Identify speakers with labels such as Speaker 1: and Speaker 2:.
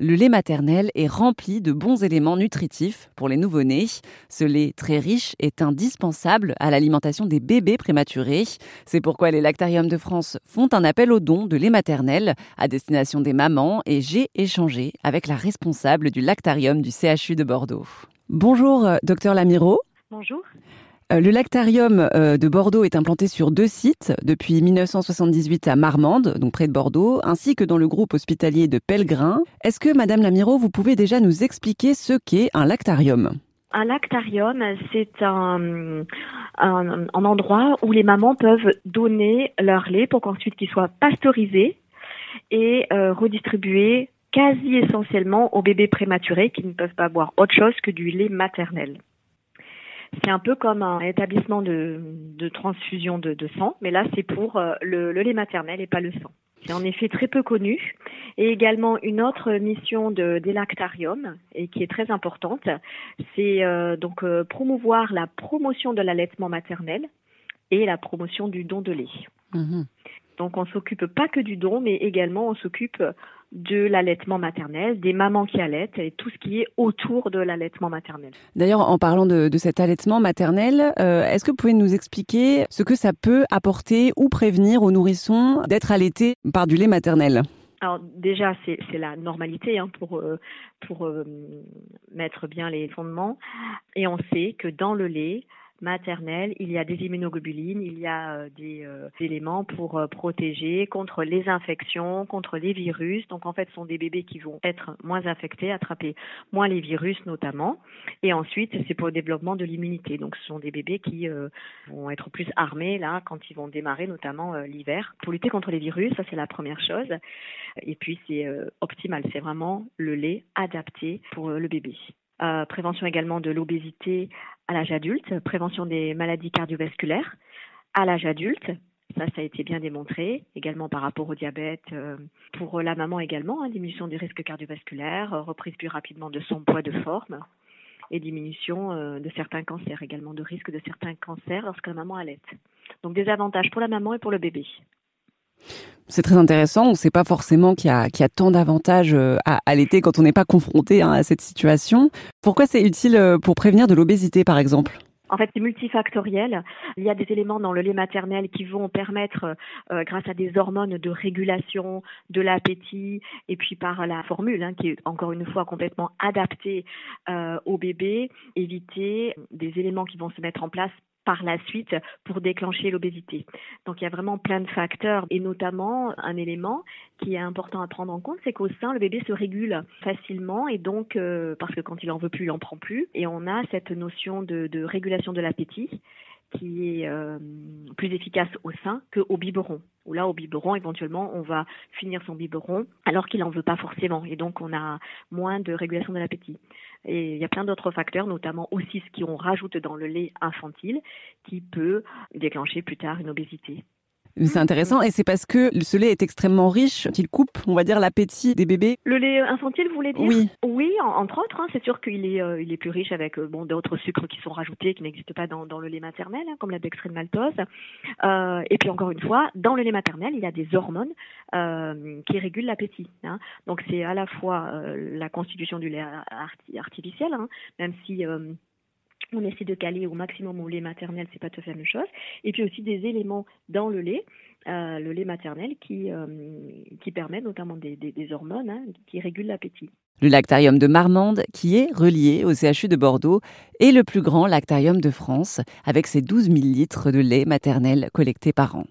Speaker 1: Le lait maternel est rempli de bons éléments nutritifs pour les nouveau-nés. Ce lait très riche est indispensable à l'alimentation des bébés prématurés. C'est pourquoi les lactariums de France font un appel au don de lait maternel à destination des mamans et j'ai échangé avec la responsable du lactarium du CHU de Bordeaux. Bonjour, euh, docteur Lamiro.
Speaker 2: Bonjour.
Speaker 1: Euh, le lactarium euh, de Bordeaux est implanté sur deux sites depuis 1978 à Marmande, donc près de Bordeaux, ainsi que dans le groupe hospitalier de Pellegrin. Est-ce que, Madame Lamiro, vous pouvez déjà nous expliquer ce qu'est un lactarium?
Speaker 2: Un lactarium, c'est un, endroit où les mamans peuvent donner leur lait pour qu'ensuite qu'il soit pasteurisé et euh, redistribué quasi essentiellement aux bébés prématurés qui ne peuvent pas boire autre chose que du lait maternel. C'est un peu comme un établissement de, transfusion de, sang, mais là c'est pour euh, le, lait maternel et pas le sang. C'est en effet très peu connu. Et également une autre mission de, des lactariums, et qui est très importante, c'est euh, donc euh, promouvoir la promotion de l'allaitement maternel et la promotion du don de lait. Mhm. Donc on s'occupe pas que du don, mais également on s'occupe de l'allaitement maternel, des mamans qui allaitent et tout ce qui est autour de l'allaitement maternel.
Speaker 1: D'ailleurs, en parlant de, cet allaitement maternel, euh, est-ce que vous pouvez nous expliquer ce que ça peut apporter ou prévenir aux nourrissons d'être allaités par du lait maternel?
Speaker 2: Alors déjà, c'est la normalité hein, pour, euh, pour euh, mettre bien les fondements. Et on sait que dans le lait, maternelle, il y a des immunoglobulines, il y a euh, des, euh, éléments pour euh, protéger contre les infections, contre les virus. Donc en fait, ce sont des bébés qui vont être moins infectés, attraper moins les virus notamment. Et ensuite, c'est pour le développement de l'immunité. Donc ce sont des bébés qui vont être plus armés là quand ils vont démarrer, notamment l'hiver, pour lutter contre les virus. Ça c'est la première chose. Et puis c'est optimal, c'est vraiment le lait adapté pour le bébé. Euh, prévention également de l'obésité à l'âge adulte, prévention des maladies cardiovasculaires à l'âge adulte. Ça, ça a été bien démontré, également par rapport au diabète, euh, pour la maman également, hein, diminution des risques cardiovasculaires, euh, reprise plus rapidement de son poids de forme et diminution de certains cancers, également de risque de certains cancers lorsque la maman allait. Donc des avantages pour la maman et pour le bébé.
Speaker 1: C'est très intéressant. On ne sait pas forcément qu'il y, a, tant d'avantages euh, à allaiter quand on n'est pas confronté hein, à cette situation. Pourquoi c'est utile euh, pour prévenir de l'obésité, par exemple?
Speaker 2: En fait, c'est multifactoriel. Il y a des éléments dans le lait maternel qui vont permettre, euh, grâce à des hormones de régulation de l'appétit, et puis par la formule, hein, qui est encore une fois complètement adaptée au bébé, éviter des éléments qui vont se mettre en place par la suite pour déclencher l'obésité. Donc il y a vraiment plein de facteurs et notamment un élément qui est important à prendre en compte, c'est qu'au sein le bébé se régule facilement et donc euh, parce que quand il en veut plus, il en prend plus et on a cette notion de, de régulation de l'appétit qui est euh, plus efficace au sein qu'au biberon. Ou là, au biberon, éventuellement, on va finir son biberon alors qu'il n'en veut pas forcément. Et donc, on a moins de régulation de l'appétit. Et il y a plein d'autres facteurs, notamment aussi ce qu'on rajoute dans le lait infantile, qui peut déclencher plus tard une obésité.
Speaker 1: C'est intéressant et c'est parce que ce lait est extrêmement riche qu'il coupe, on va dire, l'appétit des bébés.
Speaker 2: Le lait infantile, vous voulez dire?
Speaker 1: Oui.
Speaker 2: Oui, entre autres. Hein, c'est sûr qu'il est, euh, il est plus riche avec euh, bon d'autres sucres qui sont rajoutés qui n'existent pas dans, dans, le lait maternel, hein, comme la dextrine maltose. Euh, et puis encore une fois, dans le lait maternel, il y a des hormones euh, qui régulent l'appétit. Hein. Donc c'est à la fois la constitution du lait artificiel, même si on essaie de caler au maximum au lait maternel, c'est pas tout à fait la même chose. Et puis aussi des éléments dans le lait, euh, le lait maternel, qui, euh, qui permet notamment des, hormones hein, qui régulent l'appétit.
Speaker 1: Le lactarium de Marmande, qui est relié au CHU de Bordeaux, est le plus grand lactarium de France, avec ses 12 000 litres de lait maternel collectés par an.